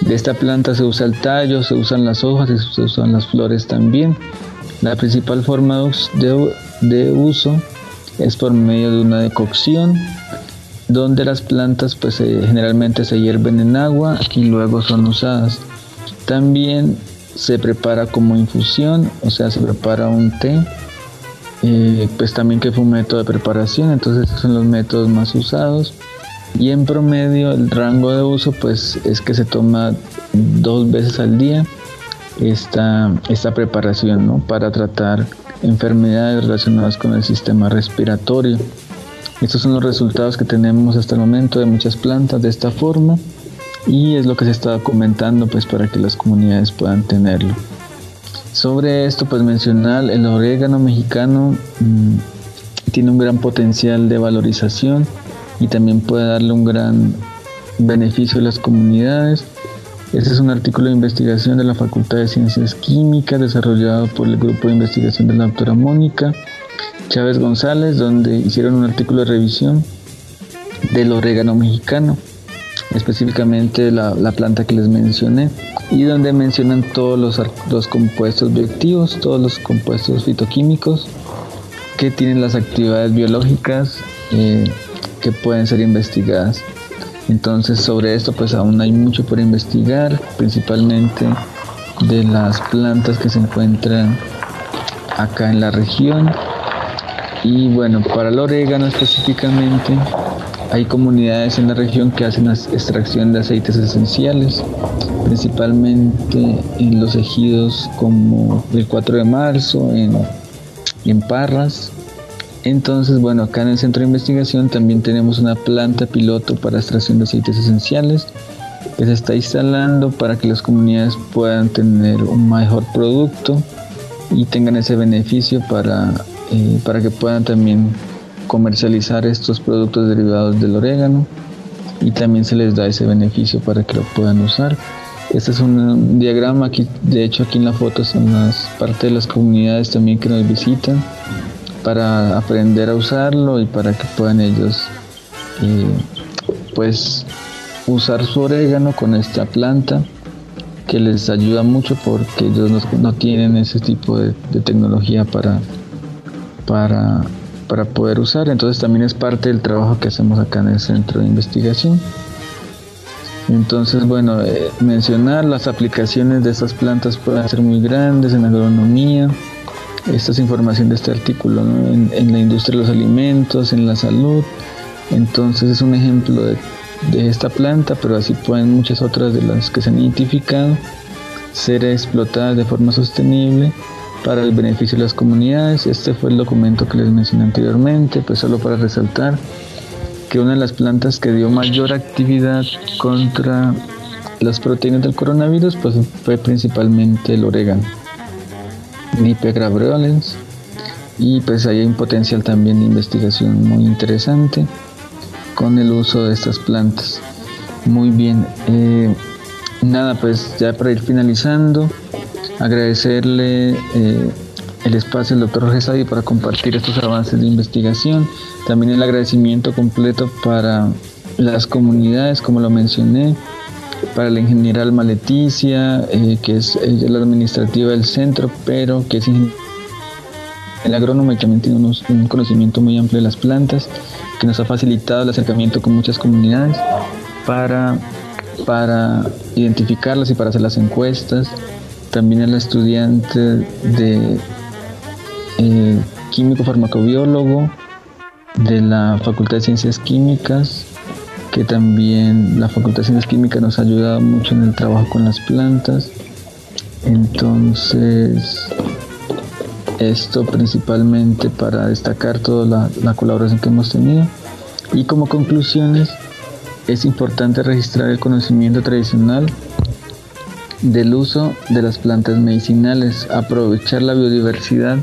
De esta planta se usa el tallo, se usan las hojas y se usan las flores también. La principal forma de, uso es por medio de una decocción donde las plantas pues generalmente se hierven en agua y luego son usadas. También se prepara como infusión, o sea, se prepara un té, eh, pues también que fue un método de preparación, entonces estos son los métodos más usados. Y en promedio el rango de uso pues es que se toma dos veces al día esta, esta preparación ¿no? para tratar enfermedades relacionadas con el sistema respiratorio. Estos son los resultados que tenemos hasta el momento de muchas plantas de esta forma y es lo que se está comentando pues para que las comunidades puedan tenerlo. Sobre esto pues mencionar el orégano mexicano mm, tiene un gran potencial de valorización y también puede darle un gran beneficio a las comunidades. Este es un artículo de investigación de la Facultad de Ciencias Químicas desarrollado por el grupo de investigación de la doctora Mónica Chávez González, donde hicieron un artículo de revisión del orégano mexicano, específicamente la, planta que les mencioné, y donde mencionan todos los, compuestos bioactivos, todos los compuestos fitoquímicos que tienen las actividades biológicas eh, que pueden ser investigadas. Entonces sobre esto pues aún hay mucho por investigar, principalmente de las plantas que se encuentran acá en la región. Y bueno, para el orégano específicamente, hay comunidades en la región que hacen extracción de aceites esenciales, principalmente en los ejidos como el 4 de marzo, en, en Parras, entonces, bueno, acá en el centro de investigación también tenemos una planta piloto para extracción de aceites esenciales que se está instalando para que las comunidades puedan tener un mejor producto y tengan ese beneficio para, eh, para que puedan también comercializar estos productos derivados del orégano y también se les da ese beneficio para que lo puedan usar. Este es un diagrama aquí, de hecho aquí en la foto son las partes de las comunidades también que nos visitan para aprender a usarlo y para que puedan ellos eh, pues usar su orégano con esta planta que les ayuda mucho porque ellos no, tienen ese tipo de, tecnología para, para, para poder usar. Entonces también es parte del trabajo que hacemos acá en el centro de investigación. Entonces, bueno, eh, mencionar las aplicaciones de estas plantas pueden ser muy grandes en agronomía, esta es información de este artículo, en, la industria de los alimentos, en la salud. Entonces es un ejemplo de, esta planta, pero así pueden muchas otras de las que se han identificado ser explotadas de forma sostenible para el beneficio de las comunidades. Este fue el documento que les mencioné anteriormente, pues solo para resaltar que una de las plantas que dio mayor actividad contra las proteínas del coronavirus pues fue principalmente el orégano. Grabrioles y pues hay un potencial también de investigación muy interesante con el uso de estas plantas. Muy bien, eh, nada, pues ya para ir finalizando, agradecerle eh, el espacio al doctor Jorge para compartir estos avances de investigación, también el agradecimiento completo para las comunidades, como lo mencioné, para la ingeniera Alma Leticia, eh, que es la administrativa del centro, pero que es el agrónomo y también tiene un conocimiento muy amplio de las plantas, que nos ha facilitado el acercamiento con muchas comunidades para, para identificarlas y para hacer las encuestas. También el estudiante de eh, químico farmacobiólogo de la Facultad de Ciencias Químicas, que también la Facultad de Ciencias Químicas nos ha ayudado mucho en el trabajo con las plantas. Entonces, esto principalmente para destacar toda la, colaboración que hemos tenido. Y como conclusiones, es importante registrar el conocimiento tradicional del uso de las plantas medicinales, aprovechar la biodiversidad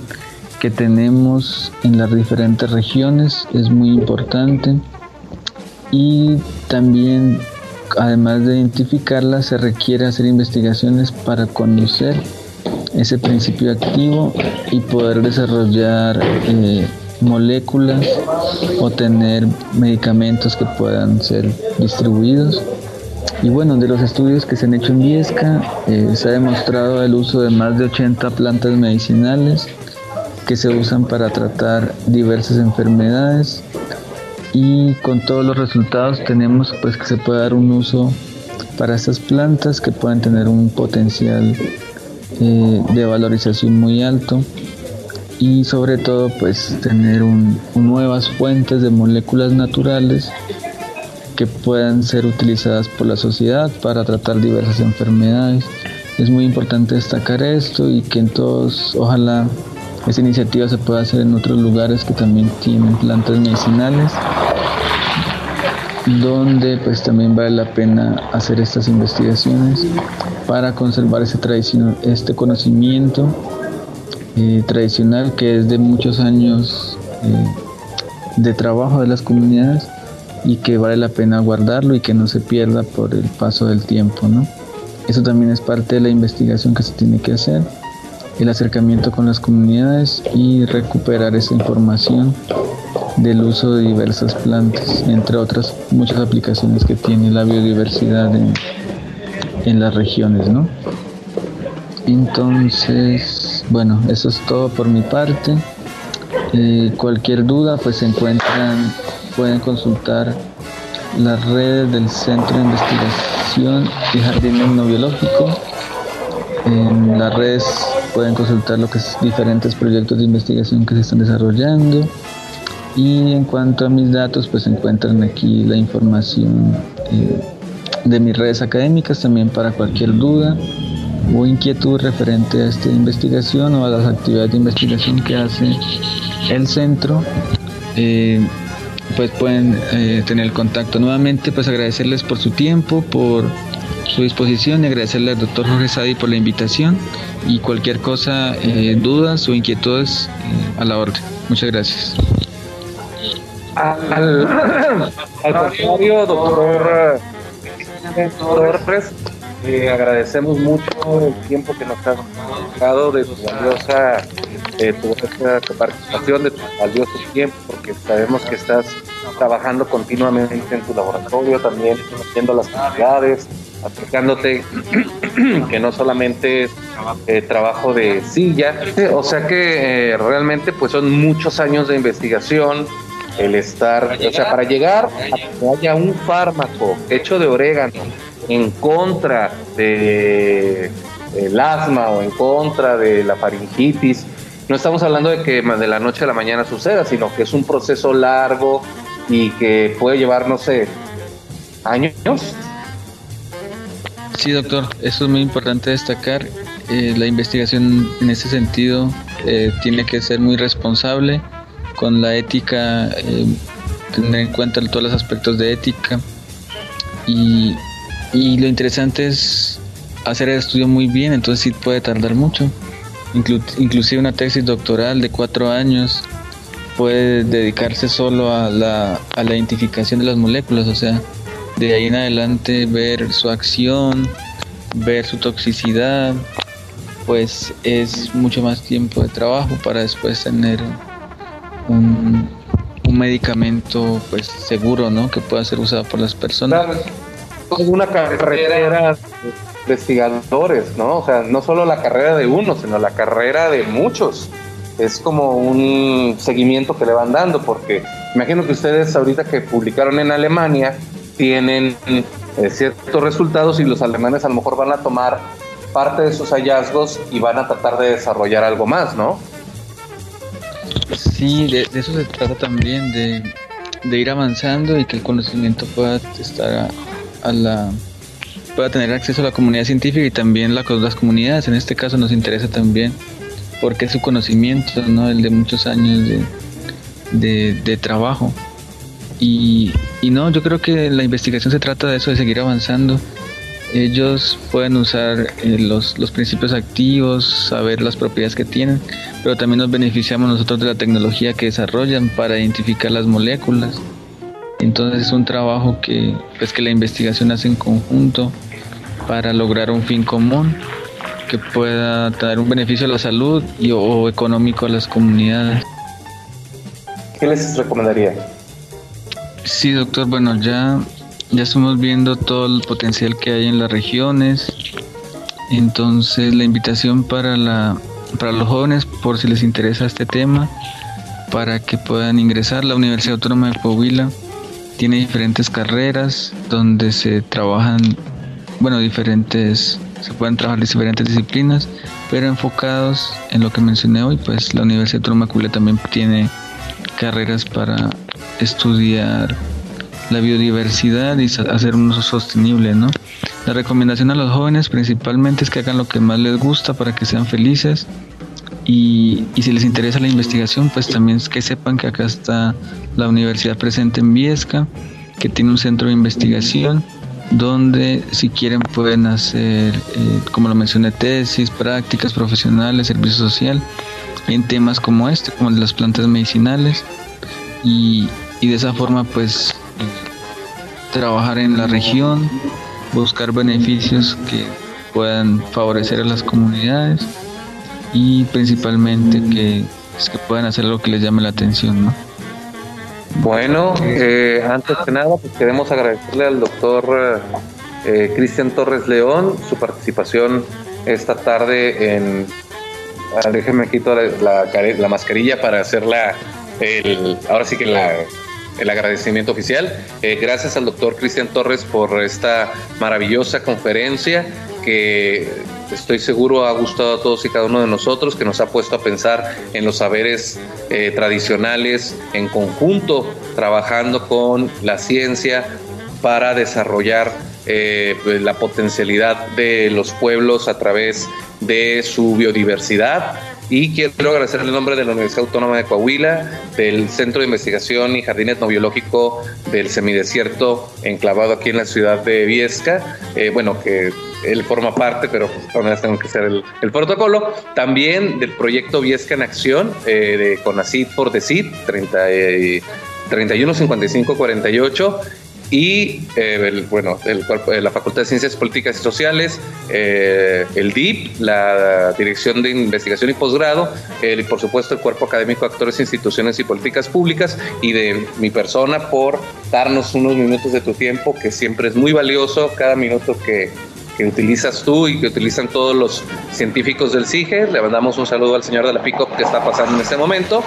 que tenemos en las diferentes regiones es muy importante y también además de identificarla se requiere hacer investigaciones para conocer ese principio activo y poder desarrollar eh, moléculas o tener medicamentos que puedan ser distribuidos. Y bueno, de los estudios que se han hecho en Viesca, eh, se ha demostrado el uso de más de 80 plantas medicinales que se usan para tratar diversas enfermedades y con todos los resultados tenemos pues que se puede dar un uso para estas plantas que pueden tener un potencial eh, de valorización muy alto y sobre todo pues tener nuevas fuentes de moléculas naturales que puedan ser utilizadas por la sociedad para tratar diversas enfermedades. Es muy importante destacar esto y que todos ojalá Esta iniciativa se puede hacer en otros lugares que también tienen plantas medicinales, donde pues también vale la pena hacer estas investigaciones para conservar ese este conocimiento eh, tradicional que es de muchos años eh, de trabajo de las comunidades y que vale la pena guardarlo y que no se pierda por el paso del tiempo, ¿no? Eso también es parte de la investigación que se tiene que hacer, el acercamiento con las comunidades y recuperar esa información del uso de diversas plantas, entre otras muchas aplicaciones que tiene la biodiversidad en, las regiones, ¿no? Entonces, bueno, eso es todo por mi parte. Eh, cualquier duda, pues se encuentran, pueden consultar las redes del Centro de Investigación y Jardín Biológico. En las redes pueden consultar lo que es diferentes proyectos de investigación que se están desarrollando. Y en cuanto a mis datos, pues encuentran aquí la información eh, de mis redes académicas también para cualquier duda o inquietud referente a esta investigación o a las actividades de investigación que hace el centro, eh, pues pueden eh, tener contacto. Nuevamente, pues agradecerles por su tiempo, por su disposición y agradecerle al doctor Jorge Sadi por la invitación y cualquier cosa, eh, dudas o inquietudes a la orden. Muchas gracias. Al, al doctor, doctor eh, agradecemos mucho el tiempo que nos has dado de tu valiosa, de tu participación, de tu valioso tiempo, porque sabemos que estás trabajando continuamente en tu laboratorio, también haciendo las actividades, aplicándote, *clears throat* que no solamente es eh, trabajo de silla, o sea que eh, realmente pues son muchos años de investigación, el estar, o sea, para llegar a que haya un fármaco hecho de orégano, en contra de el asma o en contra de la faringitis. No estamos hablando de que de la noche a la mañana suceda, sino que es un proceso largo y que puede llevar, no sé, años. Sí, doctor, eso es muy importante destacar. Eh, la investigación en ese sentido eh, tiene que ser muy responsable con la ética, eh, tener en cuenta todos los aspectos de ética y y lo interesante es hacer el estudio muy bien, entonces sí puede tardar mucho. inclusive una tesis doctoral de cuatro años puede dedicarse solo a la, a la identificación de las moléculas, o sea, de ahí en adelante ver su acción, ver su toxicidad, pues es mucho más tiempo de trabajo para después tener un, un medicamento pues seguro, ¿no? Que pueda ser usado por las personas una carrera de investigadores, ¿no? O sea, no solo la carrera de uno, sino la carrera de muchos. Es como un seguimiento que le van dando, porque imagino que ustedes ahorita que publicaron en Alemania tienen eh, ciertos resultados y los alemanes a lo mejor van a tomar parte de sus hallazgos y van a tratar de desarrollar algo más, ¿no? Sí, de, eso se trata también, de, ir avanzando y que el conocimiento pueda estar a la pueda tener acceso a la comunidad científica y también la, las comunidades. En este caso nos interesa también porque es su conocimiento, ¿no? el de muchos años de, de, trabajo. Y, y, no, yo creo que la investigación se trata de eso, de seguir avanzando. Ellos pueden usar eh, los, los principios activos, saber las propiedades que tienen, pero también nos beneficiamos nosotros de la tecnología que desarrollan para identificar las moléculas entonces es un trabajo que, pues, que la investigación hace en conjunto para lograr un fin común que pueda traer un beneficio a la salud y, o económico a las comunidades. ¿Qué les recomendaría? Sí, doctor, bueno, ya, ya estamos viendo todo el potencial que hay en las regiones. Entonces la invitación para, la, para los jóvenes, por si les interesa este tema, para que puedan ingresar la Universidad Autónoma de Coahuila tiene diferentes carreras donde se trabajan, bueno, diferentes, se pueden trabajar diferentes disciplinas, pero enfocados en lo que mencioné hoy, pues la Universidad de Coahuila también tiene carreras para estudiar la biodiversidad y hacer un uso sostenible, ¿no? La recomendación a los jóvenes principalmente es que hagan lo que más les gusta para que sean felices, Y, si les interesa la investigación, pues también es que sepan que acá está la universidad presente en Viesca, que tiene un centro de investigación donde si quieren pueden hacer, eh, como lo mencioné, tesis, prácticas profesionales, servicio social, en temas como este, como las plantas medicinales, y, y de esa forma pues trabajar en la región, buscar beneficios que puedan favorecer a las comunidades y principalmente que, pues, puedan hacer lo que les llame la atención, ¿no? Bueno, eh, antes que nada, pues queremos agradecerle al doctor eh, Cristian Torres León su participación esta tarde en. Ah, déjenme quito la, la, mascarilla para hacer la, el, ahora sí que la, el agradecimiento oficial. Eh, gracias al doctor Cristian Torres por esta maravillosa conferencia que estoy seguro ha gustado a todos y cada uno de nosotros, que nos ha puesto a pensar en los saberes eh, tradicionales en conjunto, trabajando con la ciencia para desarrollar eh, pues, la potencialidad de los pueblos a través de su biodiversidad. Y quiero agradecer el nombre de la Universidad Autónoma de Coahuila, del Centro de Investigación y Jardín Etnobiológico del Semidesierto, enclavado aquí en la ciudad de Viesca. Eh, bueno, que él forma parte, pero pues, tengo que hacer el, protocolo. También del proyecto Viesca en Acción eh, de CONACID por DECID 30, 31 55 48 y eh, bueno, eh, la Facultad de Ciencias Políticas y Sociales, el DIP, la Dirección de Investigación y Posgrado, y por supuesto el Cuerpo Académico Actores, Instituciones y Políticas Públicas, y de mi persona por darnos unos minutos de tu tiempo, que siempre es muy valioso, cada minuto que, que utilizas tú y que utilizan todos los científicos del CIGE. Le mandamos un saludo al señor de la PICO que está pasando en este momento.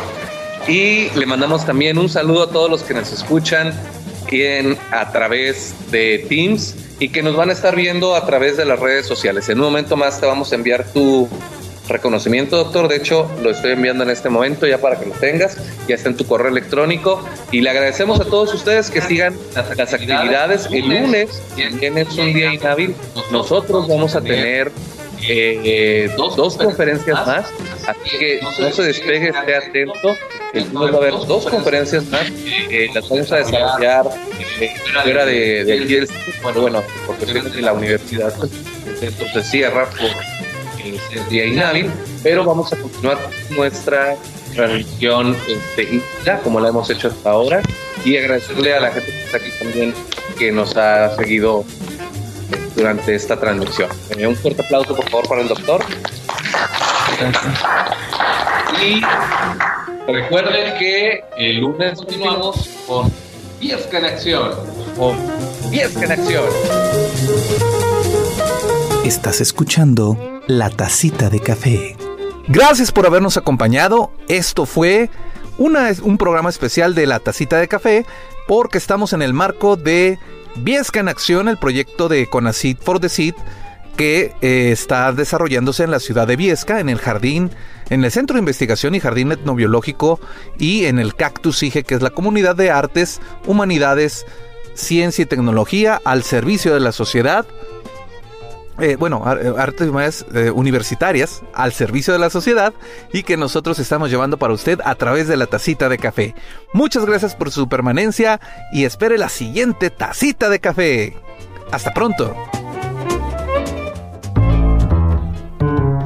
Y le mandamos también un saludo a todos los que nos escuchan en, a través de Teams y que nos van a estar viendo a través de las redes sociales. En un momento más te vamos a enviar tu reconocimiento, doctor. De hecho, lo estoy enviando en este momento ya para que lo tengas. Ya está en tu correo electrónico. Y le agradecemos a todos ustedes que sigan las actividades. El lunes, quien es un día inhábil, nosotros vamos a tener eh, dos, conferencias más. Así que no se despegue, esté atento. El va a haber dos conferencias más. Eh, las vamos a desarrollar eh, fuera de, de, aquí del bueno, bueno, porque de la universidad entonces cierra por el día inhábil, pero vamos a continuar nuestra transmisión este, ya como la hemos hecho hasta ahora y agradecerle a la gente que está aquí también que nos ha seguido durante esta transmisión. Eh, un fuerte aplauso por favor para el doctor. Y recuerden que el lunes continuamos con Viesca en Acción. Con Viesca en Acción. Estás escuchando La Tacita de Café. Gracias por habernos acompañado. Esto fue una, un programa especial de La Tacita de Café porque estamos en el marco de Viesca en Acción, el proyecto de Conacid for the Seed que eh, está desarrollándose en la ciudad de Viesca, en el jardín, en el Centro de Investigación y Jardín Etnobiológico y en el Cactus IGE, que es la comunidad de artes, humanidades, ciencia y tecnología al servicio de la sociedad eh, bueno, eh, artes eh, universitarias al servicio de la sociedad y que nosotros estamos llevando para usted a través de la tacita de café. Muchas gracias por su permanencia y espere la siguiente tacita de café. Hasta pronto.